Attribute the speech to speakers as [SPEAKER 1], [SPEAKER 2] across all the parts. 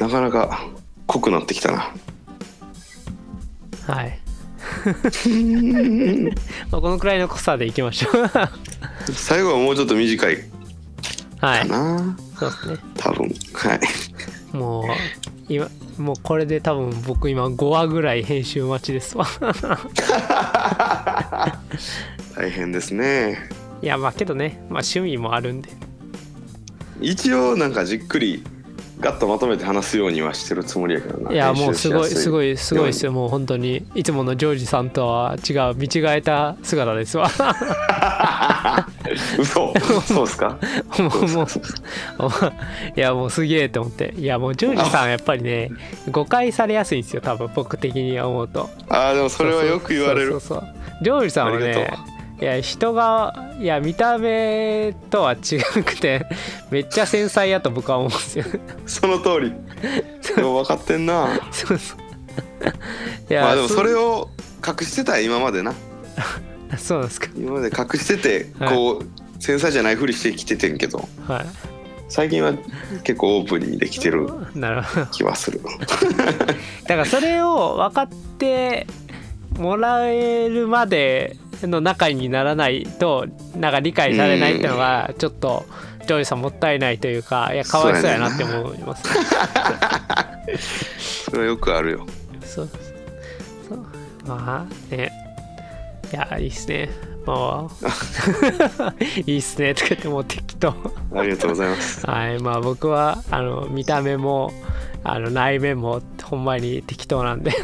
[SPEAKER 1] なかなか濃くなってきたな。
[SPEAKER 2] はい。まあこのくらいの濃さでいきましょう。
[SPEAKER 1] 最後はもうちょっと短い。
[SPEAKER 2] はい。
[SPEAKER 1] かな、
[SPEAKER 2] そうですね。
[SPEAKER 1] 多分。はい。
[SPEAKER 2] もう今もうこれで多分僕今5話ぐらい編集待ちですわ。
[SPEAKER 1] 大変ですね。
[SPEAKER 2] いやまあけどね、まあ、趣味もあるんで。
[SPEAKER 1] 一応なんかじっくりガッとまとめて話すようにはしてるつもりやけどな。い
[SPEAKER 2] やもうすごいすご
[SPEAKER 1] い
[SPEAKER 2] いすごいですよ。もう本当にいつものジョージさんとは違う見違えた姿ですわ。
[SPEAKER 1] 嘘。そうですか？
[SPEAKER 2] もうもういやもうすげえと思って。いやもうジョージさんやっぱりね誤解されやすいんですよ多分僕的に思うと。
[SPEAKER 1] ああでもそれはよく言われる。
[SPEAKER 2] ジョージさんはねいや人がいや見た目とは違くて めっちゃ繊細やと僕は思うんですよ。
[SPEAKER 1] その通り。でも分かってんな。
[SPEAKER 2] そうそう。いや
[SPEAKER 1] まあでもそれ
[SPEAKER 2] を
[SPEAKER 1] を隠してた今までな。
[SPEAKER 2] そうですか。
[SPEAKER 1] 今まで隠してて
[SPEAKER 2] はい。
[SPEAKER 1] こう繊細じゃないふりしてきててんけど。
[SPEAKER 2] は
[SPEAKER 1] 最近は結構オープンにできてる気はする。
[SPEAKER 2] だからそれを分かってもらえるまでの仲にならないとなんか理解されないっていうのがちょっとジョージさんもったいないというかいやかわいそうやなって思います、
[SPEAKER 1] そ れはよくあるよ。
[SPEAKER 2] そう。そう。まあね。いやいいっすね。もう。いいっすねとか言ってもう適当。
[SPEAKER 1] ありがとうございます。
[SPEAKER 2] はい。まあ僕はあの見た目もあの内面もほんまに適当なんで。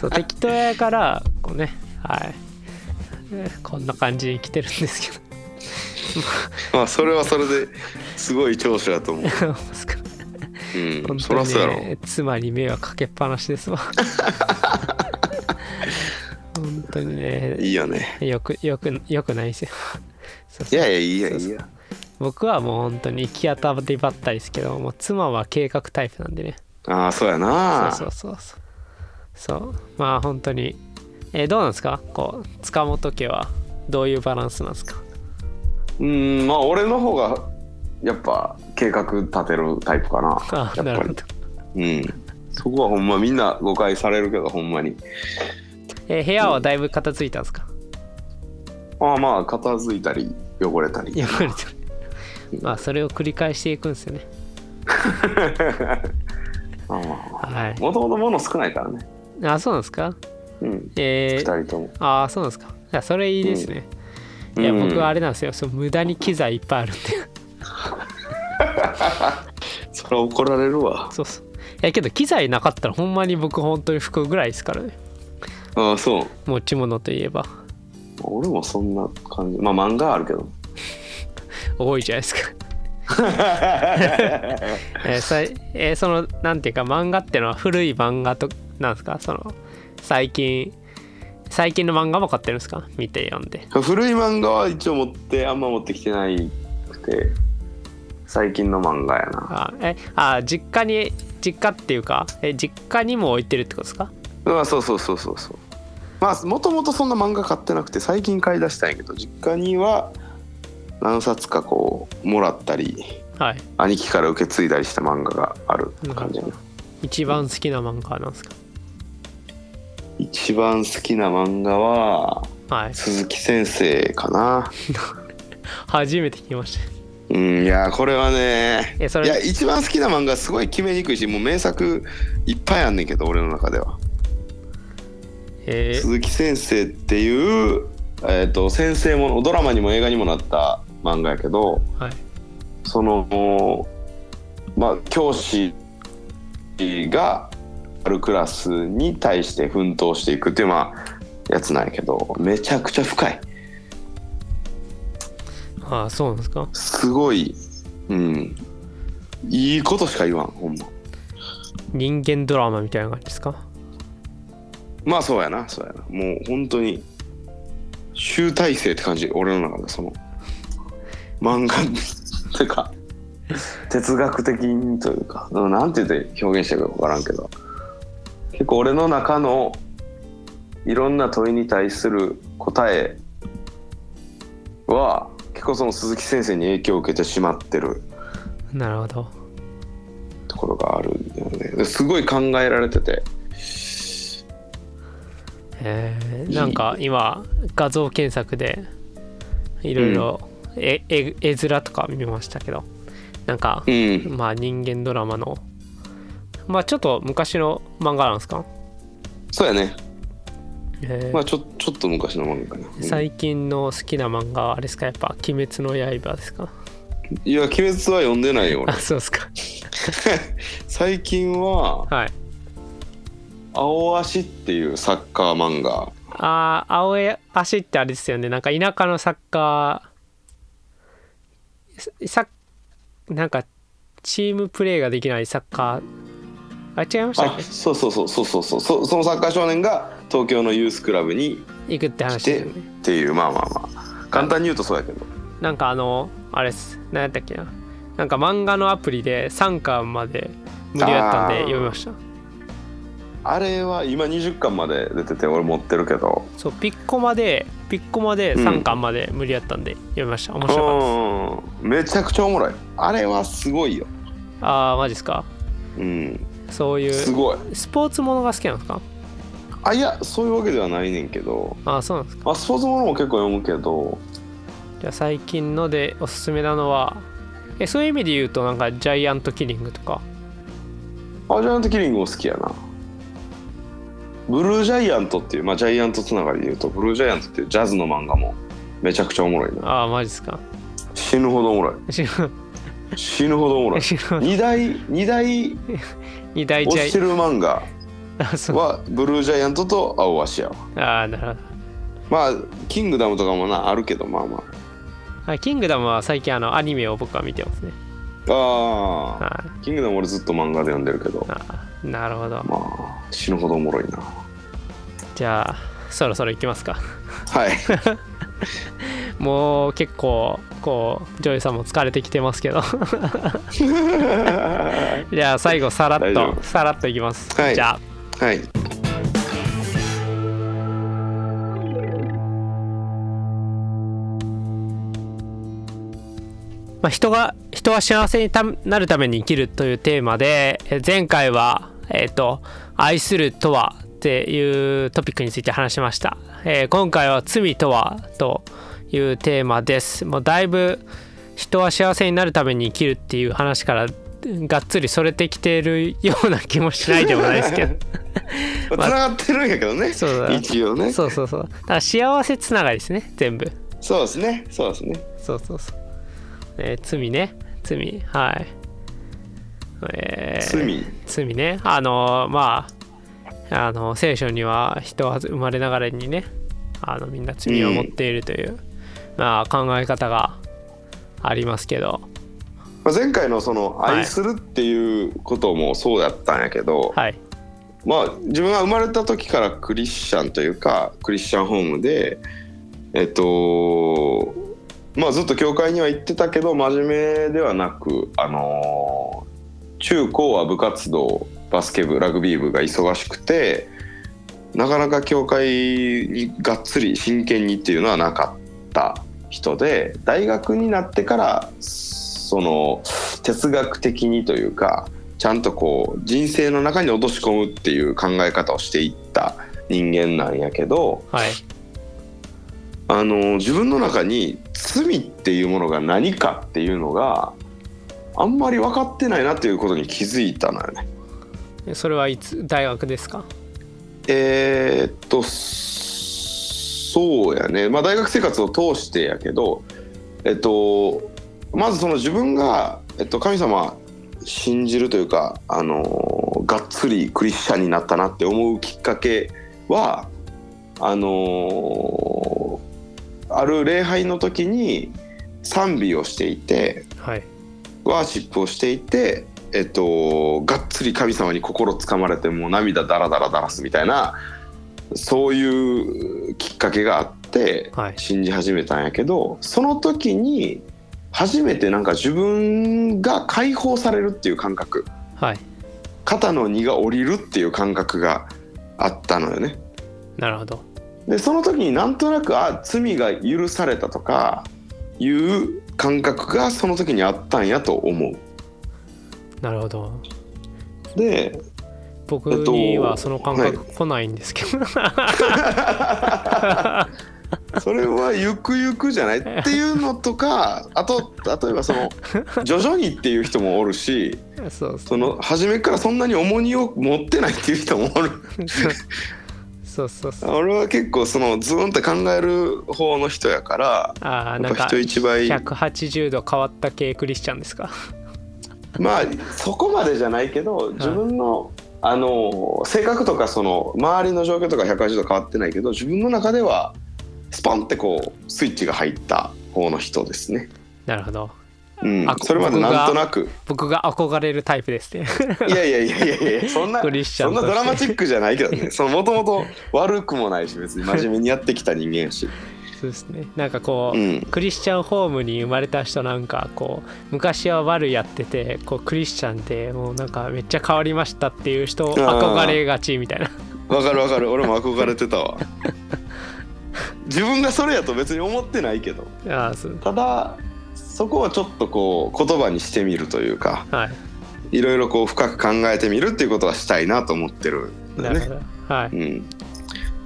[SPEAKER 2] そう適当やからこうねはい。えこんな感じに来てるんですけど。
[SPEAKER 1] まあそれはそれですごい長所だと思う。うんそらそうやろ。
[SPEAKER 2] ね妻に迷惑かけっぱなしですわ。本当にね。
[SPEAKER 1] いいよね。
[SPEAKER 2] よくよくよくないですよ。
[SPEAKER 1] いやいやいいやいいや
[SPEAKER 2] 僕はもう本当に行き当たりばったりですけどもう妻は計画タイプなんでね。
[SPEAKER 1] ああそうやな。
[SPEAKER 2] そうそうそうそう。そう。まあ本当にえーどうなんですか？こう塚本家はどういうバランスなんですか？
[SPEAKER 1] うんまあ俺の方がやっぱ計画立てるタイプかな。
[SPEAKER 2] あ
[SPEAKER 1] やっぱり。
[SPEAKER 2] なるほど、
[SPEAKER 1] うん。そこはほんまみんな誤解されるけどほんまに。
[SPEAKER 2] えー部屋はだいぶ片付いたんですか？
[SPEAKER 1] まあまあ片付いたり汚れたり。
[SPEAKER 2] やっぱりまあそれを繰り返していくんですよね。はい。
[SPEAKER 1] もともと物少ないからね。
[SPEAKER 2] あそうなんですか？
[SPEAKER 1] うん。
[SPEAKER 2] えー、
[SPEAKER 1] 二人とも。
[SPEAKER 2] ああそうなんですか。いやそれいいですね、いや僕はあれなんですよ。そう無駄に機材いっぱいあるんで。
[SPEAKER 1] それは怒られるわ。
[SPEAKER 2] そうそう。いやけど機材なかったらほんまに僕本当に服ぐらいですからね。
[SPEAKER 1] ああそう。
[SPEAKER 2] 持ち物といえば。
[SPEAKER 1] 俺もそんな感じ。まあ漫画あるけど
[SPEAKER 2] 多いじゃないですか。えーさいえーそのなんていうか漫画ってのは古い漫画となんですか？その最近最近の漫画も買ってるんですか？見て読んで。
[SPEAKER 1] 古い漫画は一応持ってあんま持ってきてないくて最近の漫画やな。
[SPEAKER 2] あえあ実家に実家っていうかえ実家にも置いてるってことですか？
[SPEAKER 1] あそうそうそうそうそう。まあもともとそんな漫画買ってなくて最近買い出したんやけど実家には何冊かこうもらったり
[SPEAKER 2] はい。
[SPEAKER 1] 兄貴から受け継いだりした漫画がある感じやな。
[SPEAKER 2] 一番好きな漫画なんですか？
[SPEAKER 1] 一番好きな漫画は
[SPEAKER 2] はい。
[SPEAKER 1] 鈴木先生かな。
[SPEAKER 2] 初めて聞きました。
[SPEAKER 1] うんいやこれはねいや一番好きな漫画すごい決めにくいしもう名作いっぱいあんねんけど俺の中では。
[SPEAKER 2] えー。
[SPEAKER 1] 鈴木先生っていう、えー、と先生ものドラマにも映画にもなった漫画やけど
[SPEAKER 2] はい。
[SPEAKER 1] そのまあ教師があるクラスに対して奮闘していくっていうまあやつなんやけどめちゃくちゃ深い。
[SPEAKER 2] ああそうなんですか？
[SPEAKER 1] すごいうん。いいことしか言わんほんま。
[SPEAKER 2] 人間ドラマみたいな感じですか？
[SPEAKER 1] まあそうやなそうやな。もう本当に集大成って感じ俺の中でその漫画っていうか哲学的にというかうんなんて言って表現してるか分からんけど結構俺の中のいろんな問いに対する答えは結構その鈴木先生に影響を受けてしまってる
[SPEAKER 2] なるほど。
[SPEAKER 1] よね。ですごい考えられてて。
[SPEAKER 2] えーなんか今画像検索でいろいろ絵面とか見ましたけど。なんか
[SPEAKER 1] うん。
[SPEAKER 2] まあ人間ドラマの。まあちょっと昔の漫画なんですか、
[SPEAKER 1] そうやね。
[SPEAKER 2] え。ー
[SPEAKER 1] まあちょちょっと昔の漫画かな、うん。
[SPEAKER 2] 最近の好きな漫画はあれですか？やっぱ「鬼滅の刃」ですか？
[SPEAKER 1] いや鬼滅は読んでないよ俺。
[SPEAKER 2] あそうですか。
[SPEAKER 1] 最近は
[SPEAKER 2] はい「
[SPEAKER 1] 青足」っていうサッカー漫画。
[SPEAKER 2] あー青い足ってあれですよね。なんか田舎のサッカーサなんかチームプレーができないサッカー。あ違いました
[SPEAKER 1] そうそうそうそうそうそう。そそのサッカー少年が東京のユースクラブに
[SPEAKER 2] け行くって話でね。
[SPEAKER 1] っていう。まあまあまあ。簡単に言うとそうやけど。
[SPEAKER 2] なんかあのあれっす。何やったっけな。なんか漫画のアプリで3巻まで無料やったんで読みました。
[SPEAKER 1] あれは今20巻まで出てて俺持ってるけど。
[SPEAKER 2] そうピッコマでピッコマで3巻まで無理やったんで読みました。面白かったです。
[SPEAKER 1] うん。めちゃくちゃおもろい。あれはすごいよ。
[SPEAKER 2] ああマジですか？
[SPEAKER 1] うん。
[SPEAKER 2] そういう
[SPEAKER 1] すごい。
[SPEAKER 2] スポーツものが好きなんですか？
[SPEAKER 1] あいやそういうわけではないねんけど。
[SPEAKER 2] ああそうなんですか。
[SPEAKER 1] まあスポーツものも結構読むけど。
[SPEAKER 2] じゃあ最近のでおすすめなのはえそういう意味で言うとなんかジャイアントキリングとか。
[SPEAKER 1] あジャイアントキリングも好きやなブルージャイアントっていうまあジャイアントつながりで言うとブルージャイアントっていうジャズの漫画もめちゃくちゃおもろいな。
[SPEAKER 2] ああマジですか。
[SPEAKER 1] 死ぬほどおもろい。死ぬほど。おもろい。二大二大
[SPEAKER 2] 二大ジャイ。
[SPEAKER 1] 推してる漫画はブルージャイアントと青足やわ。
[SPEAKER 2] ああなるほど。
[SPEAKER 1] まあキングダムとかもなあるけどまあま
[SPEAKER 2] はいキングダムは最近あのアニメを僕は見てますね。
[SPEAKER 1] ああ
[SPEAKER 2] は
[SPEAKER 1] あキングダム俺ずっと漫画で読んでるけど。
[SPEAKER 2] いああなるほど。
[SPEAKER 1] まあ死ぬほどおもろいな
[SPEAKER 2] じゃあそろそろ行きますか。
[SPEAKER 1] はい。
[SPEAKER 2] もう結構こうジョージさんも疲れてきてますけど。じゃあ最後さらっとさらっといきます、
[SPEAKER 1] はい。
[SPEAKER 2] じゃあ。
[SPEAKER 1] はい。
[SPEAKER 2] まあ、人が人は幸せにたなるために生きるというテーマでえ前回は、えーと「愛するとは」っていうトピックについて話しました、えー今回は「罪とは」というテーマです。もうだいぶ人は幸せになるために生きるっていう話からがっつりそれてきてるような気もしないでもないですけど。
[SPEAKER 1] つながってるんやけどね。
[SPEAKER 2] そうだ。
[SPEAKER 1] 一応ね。
[SPEAKER 2] そうそうそう。だから幸せつながりですね。全部。
[SPEAKER 1] そうですね。そうですね。
[SPEAKER 2] そうそうそう。えー罪ね。罪。はい。えー
[SPEAKER 1] 罪。
[SPEAKER 2] 罪ね。あのーまあ、あの聖書には人は生まれながらにね、あのみんな罪を持っているという、まあ考え方がありますけど、
[SPEAKER 1] まあ前回のその
[SPEAKER 2] はい。
[SPEAKER 1] 愛するっていうこともそうやったんやけど、
[SPEAKER 2] はい。
[SPEAKER 1] まあ自分が生まれた時からクリスチャンというかクリスチャンホームでえっとまあずっと教会には行ってたけど真面目ではなくあの中高は部活動バスケ部ラグビー部が忙しくてなかなか教会にがっつり真剣にっていうのはなかった人で大学になってからその哲学的にというかちゃんとこう人生の中に落とし込むっていう考え方をしていった人間なんやけど
[SPEAKER 2] はい。
[SPEAKER 1] あの自分の中に罪っていうものが何かっていうのがあんまり分かってないなっていうことに気づいたのよね。
[SPEAKER 2] それはいつ大学ですか？
[SPEAKER 1] えーっとそうやね、まあ、大学生活を通してやけど、えっと、まずその自分が、えっと、神様信じるというか、あのがっつりクリスチャンになったなって思うきっかけはあのある礼拝の時に賛美をしていて
[SPEAKER 2] はい。
[SPEAKER 1] ワーシップをしていて、えっと、がっつり神様に心つかまれてもう涙ダラダラダラすみたいなそういうきっかけがあって
[SPEAKER 2] はい
[SPEAKER 1] 信じ始めたんやけどその時に初めてなんか自分が解放されるっていう感覚
[SPEAKER 2] はい。
[SPEAKER 1] 肩の荷が下りるっていう感覚があったのよね。
[SPEAKER 2] なるほど。
[SPEAKER 1] でその時になんとなくあ罪が許されたとかいう感覚がその時にあったんやと思う。
[SPEAKER 2] なるほど。
[SPEAKER 1] で
[SPEAKER 2] 僕
[SPEAKER 1] えっと
[SPEAKER 2] にはその感覚来ないんですけど、
[SPEAKER 1] それはゆくゆくじゃない？っていうのとかあと例えばその徐々にっていう人もおるし
[SPEAKER 2] そ
[SPEAKER 1] の初めからそんなに重荷を持ってないっていう人もおる。
[SPEAKER 2] そうそうそう。
[SPEAKER 1] 俺は結構そのズーンって考える方の人やから
[SPEAKER 2] ああなんか
[SPEAKER 1] 人一倍。
[SPEAKER 2] 180度変わった系クリスチャンですか？
[SPEAKER 1] まあそこまでじゃないけど自分の、あの性格とかその周りの状況とか180度変わってないけど自分の中ではスポンってこうスイッチが入った方の人ですね。
[SPEAKER 2] なるほど。
[SPEAKER 1] うん。
[SPEAKER 2] あ、
[SPEAKER 1] それまでなんとなく。
[SPEAKER 2] 僕が憧れるタイプですね。
[SPEAKER 1] いやいやいやいやいやそんなそんなドラマチックじゃないけどね。そのもともと悪くもないし別に真面目にやってきた人間やし、
[SPEAKER 2] そうですね。なんかこう、
[SPEAKER 1] うん、
[SPEAKER 2] クリスチャンホームに生まれた人なんかこう昔は悪やっててこうクリスチャンでもうなんかめっちゃ変わりましたっていう人憧れがちみたいな。
[SPEAKER 1] わかるわかる。俺も憧れてたわ。自分がそれやと別に思ってないけど。
[SPEAKER 2] ああそう。
[SPEAKER 1] ただそこをちょっとこう言葉にしてみるというか
[SPEAKER 2] はい。
[SPEAKER 1] いろいろこう深く考えてみるっていうことはしたいなと思ってるんだよね。
[SPEAKER 2] なるほど。はい。
[SPEAKER 1] うん、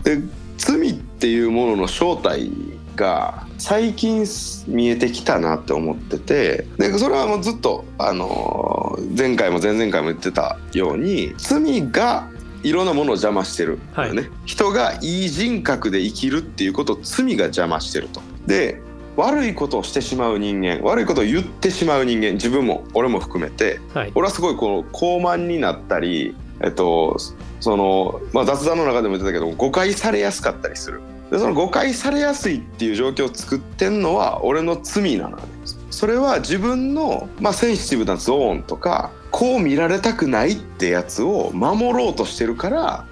[SPEAKER 1] で罪っていうものの正体が最近見えてきたなって思っててでそれはもうずっと、あのー前回も前々回も言ってたように罪がいろんなものを邪魔してる、
[SPEAKER 2] はい。
[SPEAKER 1] ね、人がいい人格で生きるっていうことを罪が邪魔してると。で悪いことをしてしまう人間悪いことを言ってしまう人間自分も俺も含めて
[SPEAKER 2] はい。
[SPEAKER 1] 俺はすごいこの高慢になったり、えっと、その、まあ、雑談の中でも言ってたけど誤解されやすかったりする。でその誤解されやすいっていう状況を作ってんのは俺の罪なのね。それは自分の、まあ、センシティブなゾーンとかこう見られたくないってやつを守ろうとしてるから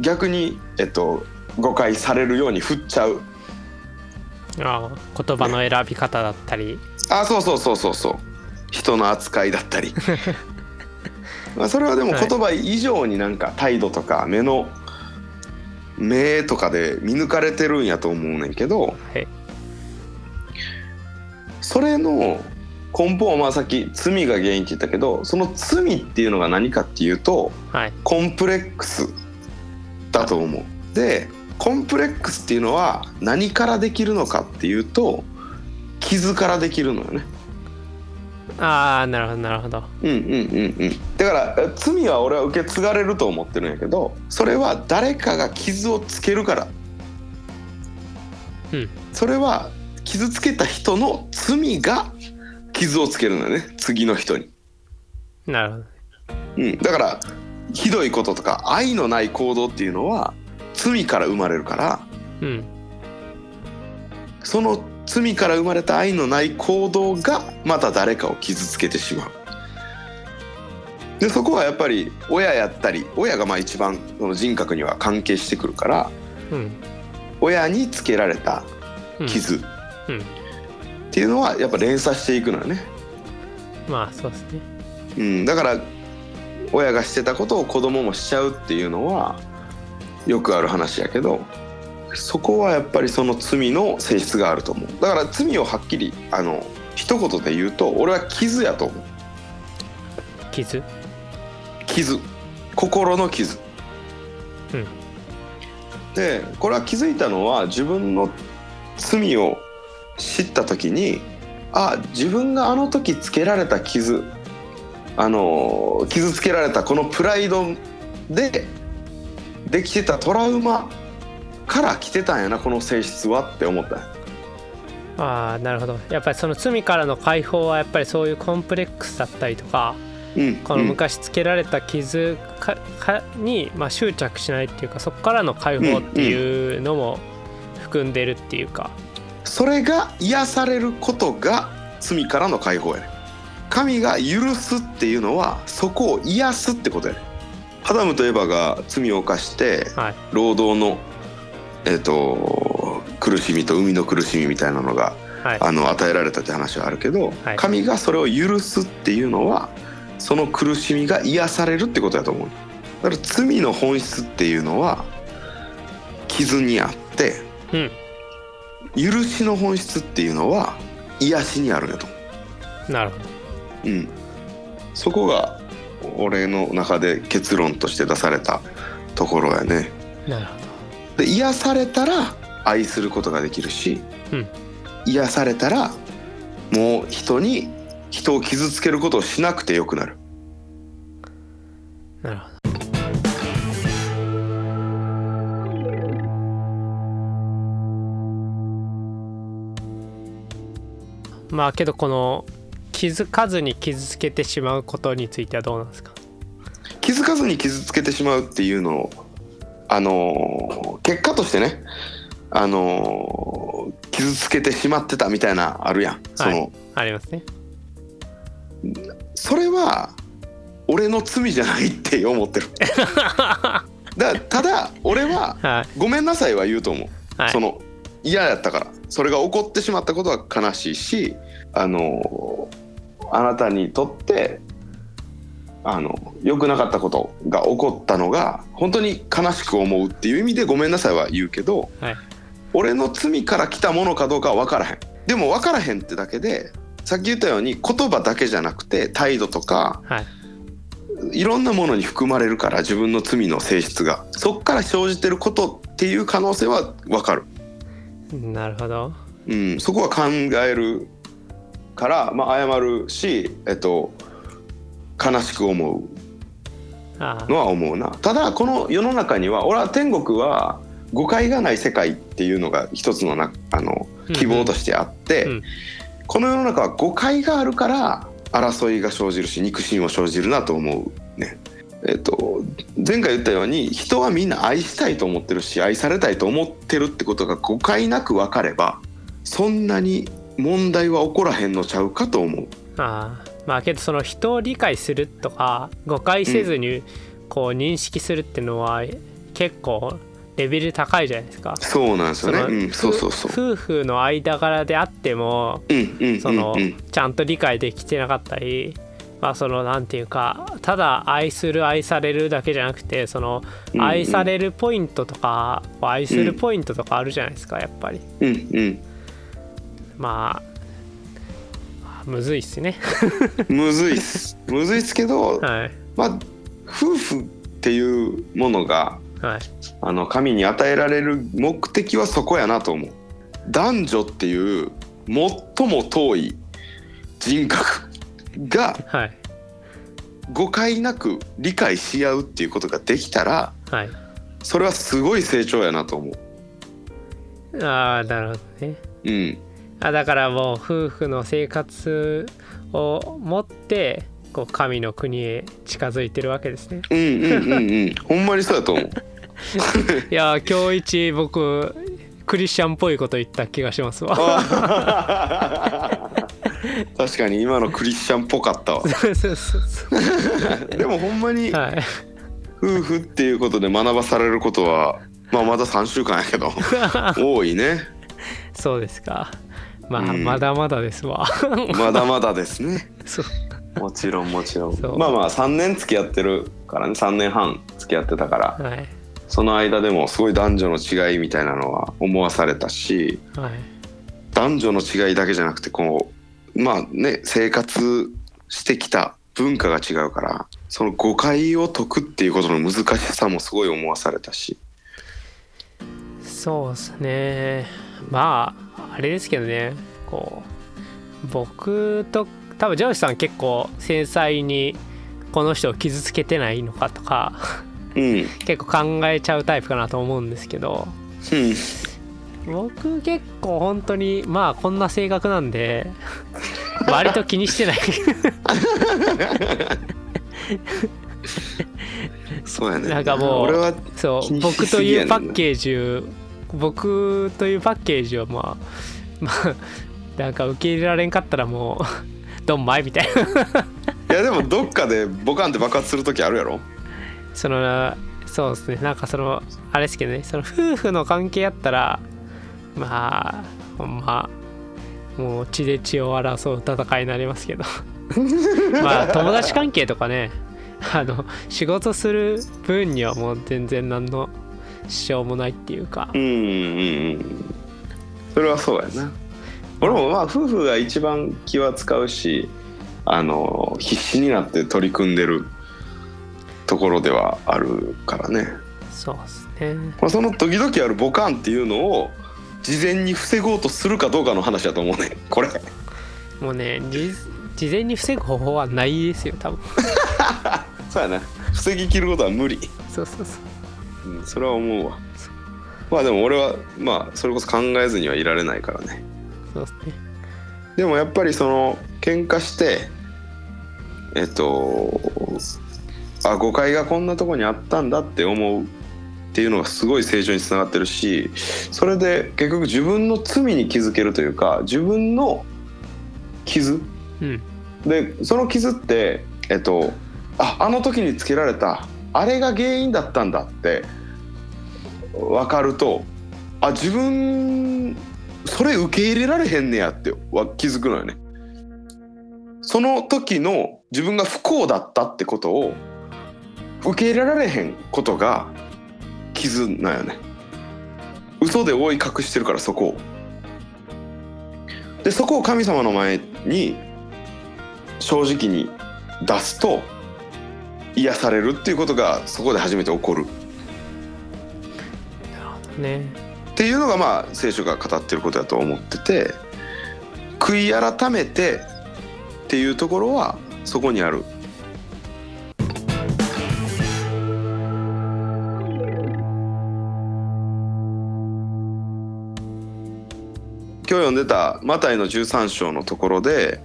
[SPEAKER 1] 逆に、えっと、誤解されるように振っちゃう。
[SPEAKER 2] ああ言葉の選び方だったり。
[SPEAKER 1] あそうそうそうそうそう。人の扱いだったり まあそれはでも
[SPEAKER 2] はい
[SPEAKER 1] 言葉以上になんか態度とか目の目とかで見抜かれてるんやと思うねんけど
[SPEAKER 2] はい
[SPEAKER 1] それの根本はまあさっき罪が原因って言ったけどその罪っていうのが何かっていうと
[SPEAKER 2] はい
[SPEAKER 1] コンプレックスだと思う。でコンプレックスっていうのは何からできるのかっていうと傷からできるのよね。
[SPEAKER 2] ああなるほどなるほど。
[SPEAKER 1] うんうんうんうん。だからえ罪は俺は受け継がれると思ってるんやけどそれは誰かが傷をつけるから。
[SPEAKER 2] うん。
[SPEAKER 1] それは傷つけた人の罪が傷をつけるのよね。次の人に、
[SPEAKER 2] なるほど。
[SPEAKER 1] うん、だからひどいこととか愛のない行動っていうのは罪から生まれるから
[SPEAKER 2] うん
[SPEAKER 1] その罪から生まれた愛のない行動がまた誰かを傷つけてしまう。でそこはやっぱり親やったり親がまあ一番その人格には関係してくるから
[SPEAKER 2] うん。
[SPEAKER 1] 親につけられた
[SPEAKER 2] うん。
[SPEAKER 1] 傷。っ
[SPEAKER 2] うん。
[SPEAKER 1] ていうのはやっぱ連鎖していくのよね。
[SPEAKER 2] まあそうですね。
[SPEAKER 1] うん、だから親がしてたことを子供もしちゃうっていうのはよくある話やけどそこはやっぱりその罪の性質があると思う。だから罪をはっきりあの一言で言うと俺は傷やと思う。
[SPEAKER 2] 傷？
[SPEAKER 1] 傷。心の傷、
[SPEAKER 2] うん。
[SPEAKER 1] でこれは気づいたのは自分の罪を知った時にあ自分があの時つけられた傷あの傷つけられたこのプライドでできてたトラウマから来てたんやなこの性質はって思った。
[SPEAKER 2] ああなるほど。やっぱりその罪からの解放はやっぱりそういうコンプレックスだったりとか
[SPEAKER 1] うん
[SPEAKER 2] この昔つけられた傷かかに、まあ、執着しないっていうかそこからの解放っていうのも含んでるっていうか、
[SPEAKER 1] それが癒されることが罪からの解放やね神が許すっていうのはそこを癒すってことやねアダムとエバが罪を犯して
[SPEAKER 2] はい。
[SPEAKER 1] 労働のえっ、と苦しみと生みの苦しみみたいなのが
[SPEAKER 2] はい。
[SPEAKER 1] あの与えられたって話はあるけど、
[SPEAKER 2] はい。
[SPEAKER 1] 神がそれを許すっていうのはその苦しみが癒されるってことだと思う。だから罪の本質っていうのは傷にあって
[SPEAKER 2] うん。
[SPEAKER 1] 許しの本質っていうのは癒しにあるんだと。思
[SPEAKER 2] なるほど。
[SPEAKER 1] う、うん、そこが俺の中で結論として出されたところやね。
[SPEAKER 2] なるほ
[SPEAKER 1] で癒されたら愛することができるし、
[SPEAKER 2] うん。
[SPEAKER 1] 癒されたらもう人に人を傷つけることをしなくてよくなる。
[SPEAKER 2] どなるほど。まあけどこの気づかずに傷つけてしまうことについてはどうなんですか？
[SPEAKER 1] 気づかずに傷つけてしまうっていうのをあのー結果としてねあのー傷つけてしまってたみたいなあるやん、その
[SPEAKER 2] ありますね。
[SPEAKER 1] それは俺の罪じゃないって思ってる。だただ俺は
[SPEAKER 2] はい。
[SPEAKER 1] ごめんなさいは言うと思う、
[SPEAKER 2] はい。
[SPEAKER 1] その嫌やったから。それが起こってしまったことは悲しいしあのあなたにとってあの良くなかったことが起こったのが本当に悲しく思うっていう意味でごめんなさいは言うけど
[SPEAKER 2] はい。
[SPEAKER 1] 俺の罪から来たものかどうかは分からへん。でも分からへんってだけでさっき言ったように言葉だけじゃなくて態度とか
[SPEAKER 2] はい。
[SPEAKER 1] いろんなものに含まれるから自分の罪の性質が。そっから生じてることっていう可能性は分かる、
[SPEAKER 2] なるほど。
[SPEAKER 1] うん、そこは考えるから、まあ、謝るし、えっと、悲しく思う。
[SPEAKER 2] あ
[SPEAKER 1] のは思うな。ただこの世の中には俺は天国は誤解がない世界っていうのが一つのなあの希望としてあって、
[SPEAKER 2] うん。
[SPEAKER 1] この世の中は誤解があるから争いが生じるし憎しみも生じるなと思うね。えっと、前回言ったように人はみんな愛したいと思ってるし愛されたいと思ってるってことが誤解なく分かればそんなに問題は起こらへんのちゃうかと思う。
[SPEAKER 2] あーまあけどその人を理解するとか誤解せずにこう認識するっていうのは結構レベル高いじゃないですか。
[SPEAKER 1] そうなんですよね。
[SPEAKER 2] の
[SPEAKER 1] うん、そうそうそう。
[SPEAKER 2] 夫婦の間柄であっても
[SPEAKER 1] うんうん
[SPEAKER 2] その、ちゃんと理解できてなかったり、まあそのなんていうかただ愛する愛されるだけじゃなくてその愛されるポイントとか、愛するポイントとかあるじゃないですかやっぱり。
[SPEAKER 1] うんうん
[SPEAKER 2] まあむずいっすね。
[SPEAKER 1] むずいっす。むずいっすけど、
[SPEAKER 2] はい
[SPEAKER 1] まあ夫婦っていうものが
[SPEAKER 2] はい
[SPEAKER 1] あの神に与えられる目的はそこやなと思う男女っていう最も遠い人格が
[SPEAKER 2] はい
[SPEAKER 1] 誤解なく理解し合うっていうことができたら
[SPEAKER 2] はい。
[SPEAKER 1] それはすごい成長やなと思う
[SPEAKER 2] ああなるほどね。
[SPEAKER 1] うん
[SPEAKER 2] あだからもう夫婦の生活を持ってこう神の国へ近づいてるわけですね。
[SPEAKER 1] うんうんうんうん ほんまにそうやと思う
[SPEAKER 2] いやー今日一僕クリスチャンっぽいこと言った気がしますわ。
[SPEAKER 1] 確かに今のクリスチャンっぽかったわ でもほんまに
[SPEAKER 2] はい。
[SPEAKER 1] 夫婦っていうことで学ばされることはまあまだ3週間やけど 多いね
[SPEAKER 2] そうですか。まあ、
[SPEAKER 1] うん。
[SPEAKER 2] まだまだですわ。
[SPEAKER 1] まだまだですね。
[SPEAKER 2] そう。
[SPEAKER 1] もちろんもちろん。まあまあ3年付き合ってるからね。3年半付き合ってたから。
[SPEAKER 2] はい。
[SPEAKER 1] その間でもすごい男女の違いみたいなのは思わされたし
[SPEAKER 2] はい。
[SPEAKER 1] 男女の違いだけじゃなくてこうまあね生活してきた文化が違うからその誤解を解くっていうことの難しさもすごい思わされたし。
[SPEAKER 2] そうですね。まああれですけどね。こう僕と多分ジョージさん結構繊細にこの人を傷つけてないのかとか
[SPEAKER 1] うん。
[SPEAKER 2] 結構考えちゃうタイプかなと思うんですけど
[SPEAKER 1] うん
[SPEAKER 2] 僕結構本当にまあこんな性格なんで割と気にしてない。
[SPEAKER 1] そうやね
[SPEAKER 2] な。んかもうそう僕というパッケージ僕というパッケージをまあまあなんか受け入れられんかったらもうドンマイみたいな。い
[SPEAKER 1] やでもどっかでボカンって爆発する時あるやろ？
[SPEAKER 2] そのそうですね。なんかそのあれですけどね。その夫婦の関係やったらまあほんまもう血で血を争う戦いになりますけど。まあ友達関係とかね。あの仕事する分にはもう全然何の支障もないっていうか。
[SPEAKER 1] うんうんうんそれはそうやな。俺もまあ夫婦が一番気は使うしあの必死になって取り組んでるところではあるからね、
[SPEAKER 2] そうですね。
[SPEAKER 1] まあ、その時々あるボカンっていうのを事前に防ごうとするかどうかの話だと思うね。これ。
[SPEAKER 2] もうねじ事前に防ぐ方法はないですよ多分。
[SPEAKER 1] そうやな。防ぎきることは無理、
[SPEAKER 2] そうそうそう
[SPEAKER 1] うん、それは思うわ。まあでも俺はまあそれこそ考えずにはいられないからね。
[SPEAKER 2] そうですね。
[SPEAKER 1] でもやっぱりその喧嘩してえっとあ誤解がこんなとこにあったんだって思うっていうのがすごい成長につながってるしそれで結局自分の罪に気づけるというか自分の傷？
[SPEAKER 2] うん。
[SPEAKER 1] でその傷ってえっとああの時につけられたあれが原因だったんだって分かるとあ自分それ受け入れられへんねやって気づくのよね。その時の自分が不幸だったってことを受け入れられへんことが傷なんよね。嘘で覆い隠してるからそこを。でそこを神様の前に正直に出すと癒されるっていうことがそこで初めて起こる。
[SPEAKER 2] なるほどね。
[SPEAKER 1] っていうのがまあ聖書が語ってることだと思ってて悔い改めてっていうところはそこにある。今日読んでたマタイの13章のところで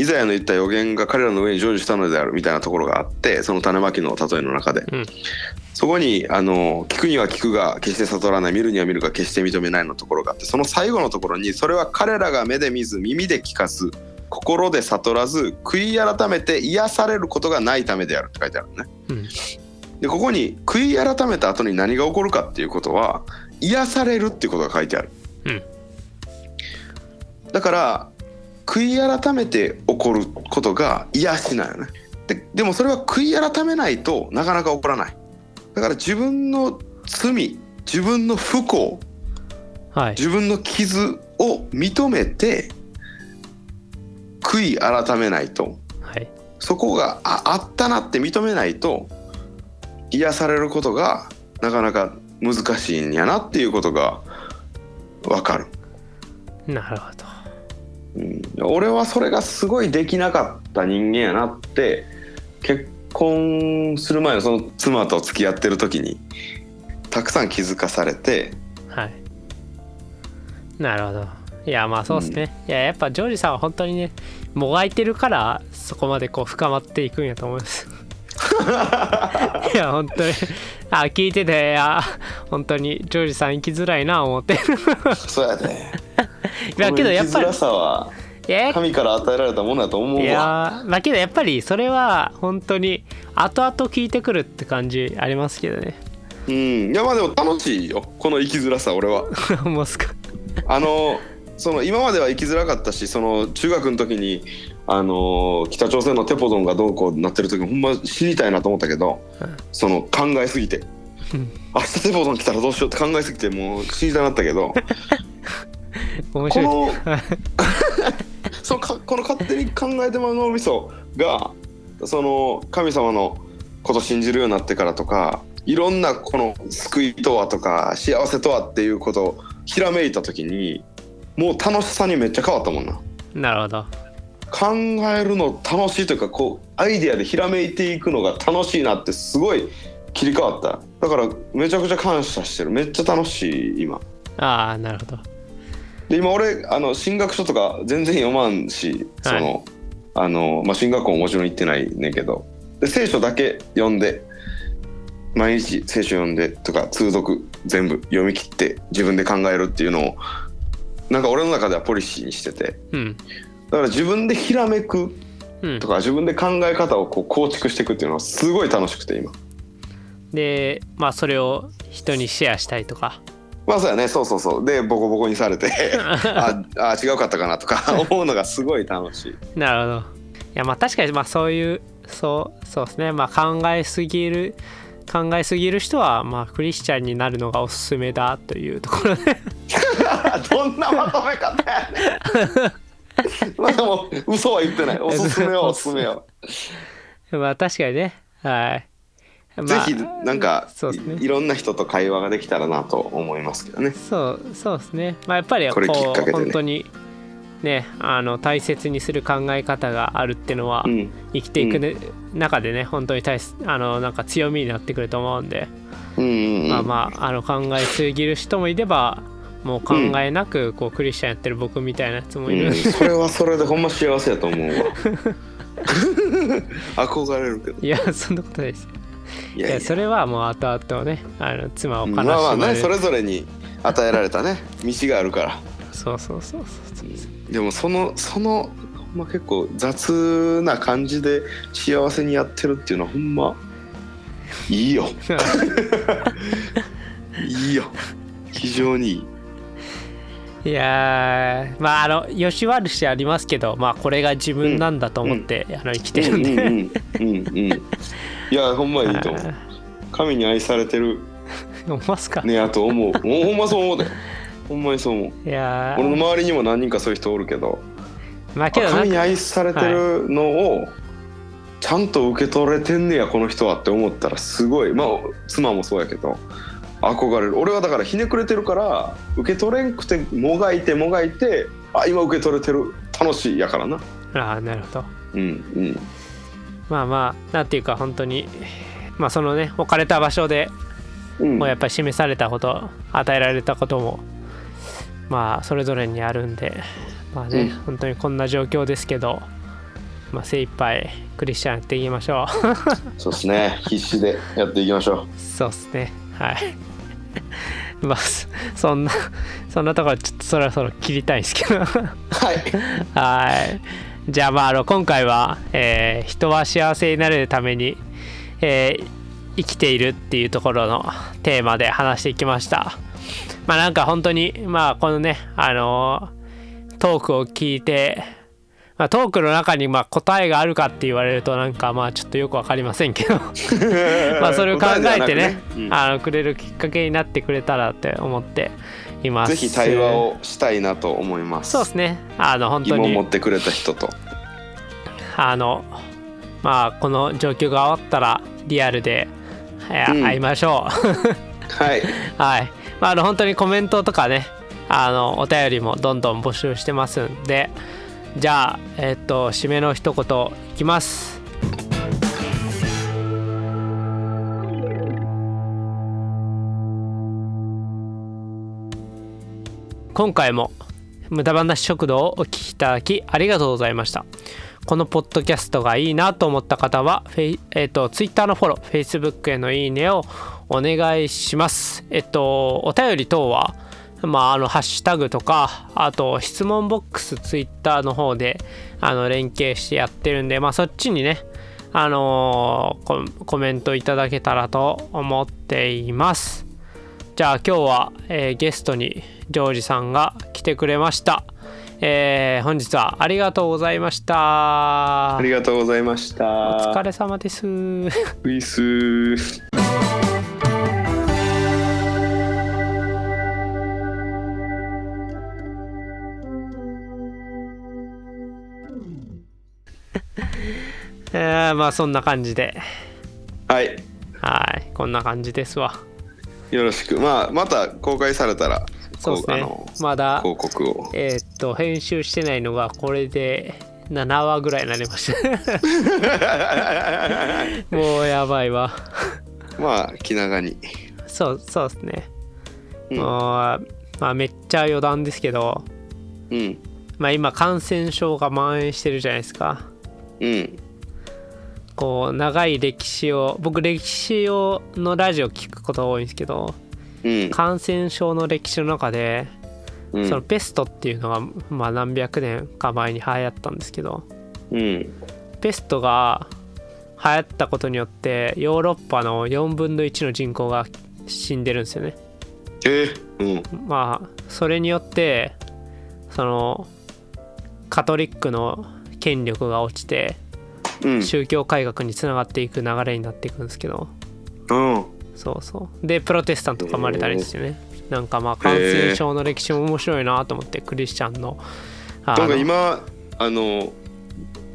[SPEAKER 1] イザヤの言った予言が彼らの上に成就したのであるみたいなところがあってその種まきの例えの中で、
[SPEAKER 2] うん
[SPEAKER 1] そこにあの聞くには聞くが決して悟らない見るには見るが決して認めないのところがあってその最後のところにそれは彼らが目で見ず耳で聞かず心で悟らず悔い改めて癒されることがないためであるって書いてあるのね。
[SPEAKER 2] うん
[SPEAKER 1] でここに悔い改めた後に何が起こるかっていうことは癒されるっていうことが書いてある。
[SPEAKER 2] うん
[SPEAKER 1] だから悔い改めて起こることが癒しなんよねででもそれは悔い改めないとなかなか起こらない。だから自分の罪自分の不幸
[SPEAKER 2] はい。
[SPEAKER 1] 自分の傷を認めて悔い改めないと。
[SPEAKER 2] はい。
[SPEAKER 1] そこがああったなって認めないと癒されることがなかなか難しいんやなっていうことがわかる。
[SPEAKER 2] なるほど
[SPEAKER 1] うん。俺はそれがすごいできなかった人間やなって結婚する前のその妻と付き合ってる時にたくさん気づかされて
[SPEAKER 2] はい。なるほど。いやまあそうですね、いややっぱジョージさんは本当にねもがいてるからそこまでこう深まっていくんやと思います。いや本当に。あ聞いててあ本当にジョージさん生きづらいな思って。
[SPEAKER 1] そうやで
[SPEAKER 2] いやけどやっぱり
[SPEAKER 1] 神から与えられたものだと思う
[SPEAKER 2] い
[SPEAKER 1] わ
[SPEAKER 2] やまあけどやっぱりそれは本当に後々聞いてくるって感じありますけどね。
[SPEAKER 1] うん。いやまあでも楽しいよ。この生きづらさ俺は。
[SPEAKER 2] もうすか
[SPEAKER 1] あのその今までは生きづらかったしその中学の時にあの北朝鮮のテポドンがどうこうなってる時もほんま知りたいなと思ったけど、
[SPEAKER 2] うん。
[SPEAKER 1] その考えすぎて。
[SPEAKER 2] うん。
[SPEAKER 1] 明日テポドン来たらどうしようって考えすぎてもう知りたくなったけどこ
[SPEAKER 2] 面白い。
[SPEAKER 1] の そのかこの勝手に考えてまう脳みそがその神様のこと信じるようになってからとかいろんなこの救いとはとか幸せとはっていうことをひらめいた時にもう楽しさにめっちゃ変わったもんな。
[SPEAKER 2] なるほど。
[SPEAKER 1] 考えるの楽しいというかこうアイデアでひらめいていくのが楽しいなってすごい切り替わった。だからめちゃくちゃ感謝してる。めっちゃ楽しい今。
[SPEAKER 2] ああなるほど
[SPEAKER 1] で今俺あの進学書とか全然読まんしその、あのまあ、進学校ももちろん行ってないねんけど。で聖書だけ読んで毎日聖書読んでとか通読全部読み切って自分で考えるっていうのをなんか俺の中ではポリシーにしてて。
[SPEAKER 2] うん。
[SPEAKER 1] だから自分でひらめく
[SPEAKER 2] うん。
[SPEAKER 1] とか自分で考え方をこう構築していくっていうのはすごい楽しくて今。
[SPEAKER 2] でまあそれを人にシェアしたりとか
[SPEAKER 1] まあそうやね。そうそうそう。でボコボコにされて ああ違うかったかなとか 思うのがすごい楽しい。
[SPEAKER 2] なるほど。いやまあ確かにまあそういうそうそうですね。まあ考えすぎる考えすぎる人はまあクリスチャンになるのがおすすめだというところで。
[SPEAKER 1] どんなまとめ方やねん。まあでも嘘は言ってない。おすすめはおすすめよ。
[SPEAKER 2] まあ確かにね。はい。まあ
[SPEAKER 1] ぜひなんか
[SPEAKER 2] そうですね。
[SPEAKER 1] いいろんな人と会話ができたらなと思いますけどね。
[SPEAKER 2] そうそうですね。まあやっぱりこ
[SPEAKER 1] これきっかけ
[SPEAKER 2] う
[SPEAKER 1] でね。
[SPEAKER 2] 本当にねあの大切にする考え方があるっていうのは、
[SPEAKER 1] うん。
[SPEAKER 2] 生きていく、ね中でね本当に大切あのなんか強みになってくると思うんで、
[SPEAKER 1] うんうんうん。
[SPEAKER 2] まあまああの考えすぎる人もいればもう考えなくこうクリスチャンやってる僕みたいなやつもいる、
[SPEAKER 1] うん、それはそれでほんま幸せやと思うわ。憧れるけど。
[SPEAKER 2] いやそんなことないです。い
[SPEAKER 1] いや
[SPEAKER 2] それはもう後々ねあの妻を悲しま
[SPEAKER 1] まあまあねそれぞれに与えられたね 道があるから。
[SPEAKER 2] そうそうそうそう
[SPEAKER 1] でもそのそのま結構雑な感じで幸せにやってるっていうのはほんまいいよ。いいよ。非常にいい。
[SPEAKER 2] いやーまああの良し悪しありますけどまあこれが自分なんだと思って、あの生きてるんで、
[SPEAKER 1] うんうんうんうんうんいやほんまいいと思う。神に愛されてる。
[SPEAKER 2] 思いますか、
[SPEAKER 1] ねやと思う。も うほんまそう思うで。ほんまにそう思う。
[SPEAKER 2] いやー。
[SPEAKER 1] 俺の周りにも何人かそういう人おるけど。
[SPEAKER 2] まあけど
[SPEAKER 1] 神に愛されてるのをちゃんと受け取れてんねやこの人はって思ったらすごい。まあ妻もそうやけど。憧れる。俺はだからひねくれてるから受け取れんくてもがいてもがいてあ今受け取れてる。楽しいやからな。
[SPEAKER 2] ああなるほど。
[SPEAKER 1] うんうん
[SPEAKER 2] まあまあなんていうか本当にまあそのね置かれた場所で
[SPEAKER 1] うん。
[SPEAKER 2] もうやっぱり示されたこと与えられたこともまあそれぞれにあるんでまあね、
[SPEAKER 1] うん。
[SPEAKER 2] 本当にこんな状況ですけどまあ精一杯クリスチャンやっていきましょ
[SPEAKER 1] そうですね。必死でやっていきましょ
[SPEAKER 2] う。そうっすね。はい。まあそそんなそんなところちょっとそろそろ切りたいんですけど。
[SPEAKER 1] うはい。
[SPEAKER 2] はい。じゃあまああの今回は、えー人は幸せになるために、えー生きているっていうところのテーマで話していきました。まあなんか本当にまあこのねあのートークを聞いて、まあ、トークの中にまあ答えがあるかって言われるとなんかまあちょっとよくわかりませんけど。まあそれを考えてね。
[SPEAKER 1] うん。
[SPEAKER 2] あのくれるきっかけになってくれたらって思っています。
[SPEAKER 1] ぜひ対話をしたいなと思います。
[SPEAKER 2] そうですね。あの本当
[SPEAKER 1] 疑問
[SPEAKER 2] に
[SPEAKER 1] 持ってくれた人と。
[SPEAKER 2] あのまあこの状況が終わったらリアルで、えー
[SPEAKER 1] うん。
[SPEAKER 2] 会いましょう。
[SPEAKER 1] はい。
[SPEAKER 2] はい、まあ、あの本当にコメントとかねあのお便りもどんどん募集してますんでじゃあえっと締めの一言いきます今回も無駄話食堂をお聞きいただきありがとうございました。このポッドキャストがいいなと思った方は、えっと Twitter のフォロー Facebook へのいいねをお願いします。えっとお便り等はまあ、あのハッシュタグとかあと質問ボックスツイッターの方であの連携してやってるんで、まあ、そっちにねあのーココメントいただけたらと思っています。じゃあ今日は、えーゲストにジョージさんが来てくれました、えー本日はありがとうございました。
[SPEAKER 1] ありがとうございました。
[SPEAKER 2] お疲れ様です。
[SPEAKER 1] ウィス
[SPEAKER 2] えーまあそんな感じで。
[SPEAKER 1] はい。
[SPEAKER 2] はい。こんな感じですわ。
[SPEAKER 1] よろしく。まあまた公開されたら
[SPEAKER 2] そうですね。まだ
[SPEAKER 1] 広告を。
[SPEAKER 2] えーっと編集してないのがこれで7話ぐらいになりました。もうやばいわ。
[SPEAKER 1] まあ気長に。
[SPEAKER 2] そうそうですね、
[SPEAKER 1] うん。
[SPEAKER 2] まあめっちゃ余談ですけど
[SPEAKER 1] うん。
[SPEAKER 2] まあ今感染症が蔓延してるじゃないですか。
[SPEAKER 1] うん。
[SPEAKER 2] こう長い歴史を僕歴史をのラジオ聞くことが多いんですけど
[SPEAKER 1] うん
[SPEAKER 2] 感染症の歴史の中で、
[SPEAKER 1] うん。
[SPEAKER 2] そのペストっていうのが、まあ、何百年か前に流行ったんですけど
[SPEAKER 1] うん。
[SPEAKER 2] ペストが流行ったことによってヨーロッパの4分の1の人口が死んでるんですよね。
[SPEAKER 1] えー
[SPEAKER 2] まあそれによってそのカトリックの権力が落ちて
[SPEAKER 1] うんうん。
[SPEAKER 2] 宗教改革につながっていく流れになっていくんですけど
[SPEAKER 1] うん
[SPEAKER 2] そうそう。でプロテスタントが生まれたりですよね。なんかまあ感染症の歴史も面白いなと思ってクリスチャンのあの
[SPEAKER 1] 今あの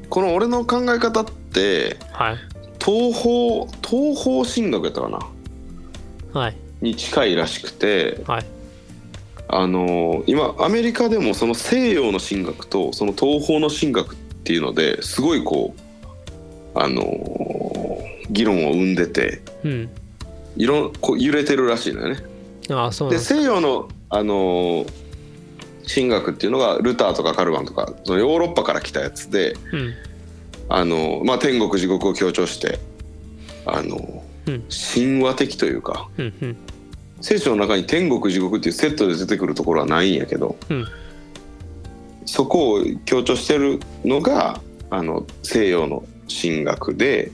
[SPEAKER 1] この俺の考え方って
[SPEAKER 2] はい。
[SPEAKER 1] 東方東方神学やったかな？
[SPEAKER 2] はい。
[SPEAKER 1] に近いらしくて
[SPEAKER 2] はい。
[SPEAKER 1] あの今アメリカでもその西洋の神学とその東方の神学っていうのですごいこうあの議論を生んでて
[SPEAKER 2] うん
[SPEAKER 1] いろんこう揺れてるらしいのよね。
[SPEAKER 2] ああそう
[SPEAKER 1] で西洋のあの神学っていうのがルターとかカルバンとかそのヨーロッパから来たやつで
[SPEAKER 2] うん。
[SPEAKER 1] あの、まあ、天国地獄を強調してあの
[SPEAKER 2] うん。
[SPEAKER 1] 神話的というか
[SPEAKER 2] うんうん。
[SPEAKER 1] 聖書の中に天国地獄っていうセットで出てくるところはないんやけど
[SPEAKER 2] うん。
[SPEAKER 1] そこを強調してるのがあの西洋の神学で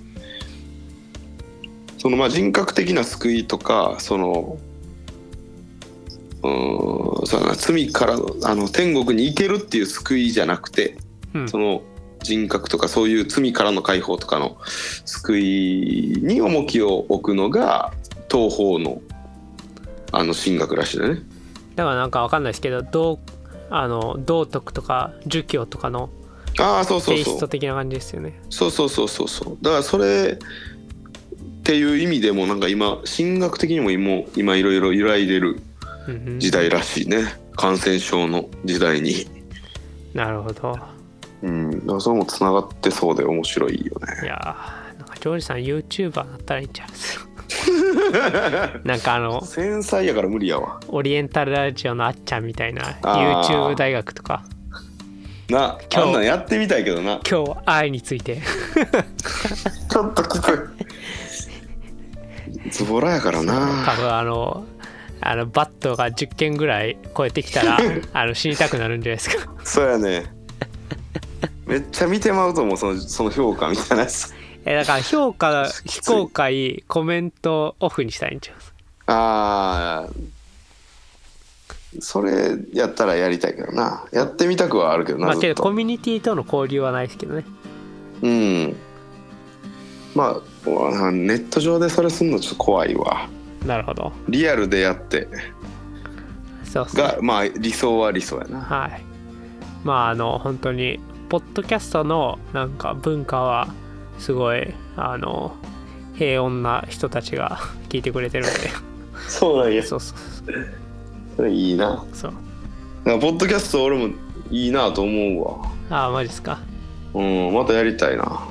[SPEAKER 1] そのまあ人格的な救いとかそのうーんそうだな罪からあの天国に行けるっていう救いじゃなくて
[SPEAKER 2] うん。
[SPEAKER 1] その人格とかそういう罪からの解放とかの救いに重きを置くのが東方のあの神学らしいね。
[SPEAKER 2] だからなんかわかんないですけど道あの道徳とか儒教とかの
[SPEAKER 1] ああそうそう
[SPEAKER 2] テイスト
[SPEAKER 1] そう
[SPEAKER 2] 的な感じですよね。
[SPEAKER 1] そうそうそうそうそう。だからそれっていう意味でもなんか今神学的にも今今いろいろ揺らいでる
[SPEAKER 2] うんうん
[SPEAKER 1] 時代らしいね感染症の時代に。
[SPEAKER 2] なるほど
[SPEAKER 1] うん、それもつながってそうで面白いよね。
[SPEAKER 2] いやーなんかジョージさん YouTuber だったらいいんちゃう なんかあの
[SPEAKER 1] 繊細やから無理やわ。
[SPEAKER 2] オリエンタルラジオのあっちゃんみたいな YouTube 大学とか
[SPEAKER 1] な、
[SPEAKER 2] 今日
[SPEAKER 1] あんなんやってみたいけどな。
[SPEAKER 2] 今日愛について
[SPEAKER 1] ちょっときつい。ズボラやから
[SPEAKER 2] 多
[SPEAKER 1] な。
[SPEAKER 2] 分あのあのバットが10件ぐらい超えてきたら あの死にたくなるんじゃないですか
[SPEAKER 1] そうやね。めっちゃ見てまうと思うそのその評価みたいなやつ。
[SPEAKER 2] えだから評価非公開コメントオフにしたいんちゃう
[SPEAKER 1] ああ。それやったらやりたいけどな。やってみたくはあるけどな。
[SPEAKER 2] まあけどコミュニティとの交流はないですけどね
[SPEAKER 1] うん。まあネット上でそれすんのちょっと怖いわ。
[SPEAKER 2] なるほど
[SPEAKER 1] リアルでやって
[SPEAKER 2] そうっすね
[SPEAKER 1] がまあ理想は理想やな。
[SPEAKER 2] はいまああの本当にポッドキャストのなんか文化はすごいあの平穏な人たちが 聞いてくれてるんで
[SPEAKER 1] そうなんや。
[SPEAKER 2] そうそう
[SPEAKER 1] それいいな。
[SPEAKER 2] そう
[SPEAKER 1] なポッドキャスト俺もいいなと思うわ。
[SPEAKER 2] ああマジですか
[SPEAKER 1] うん、またやりたいな。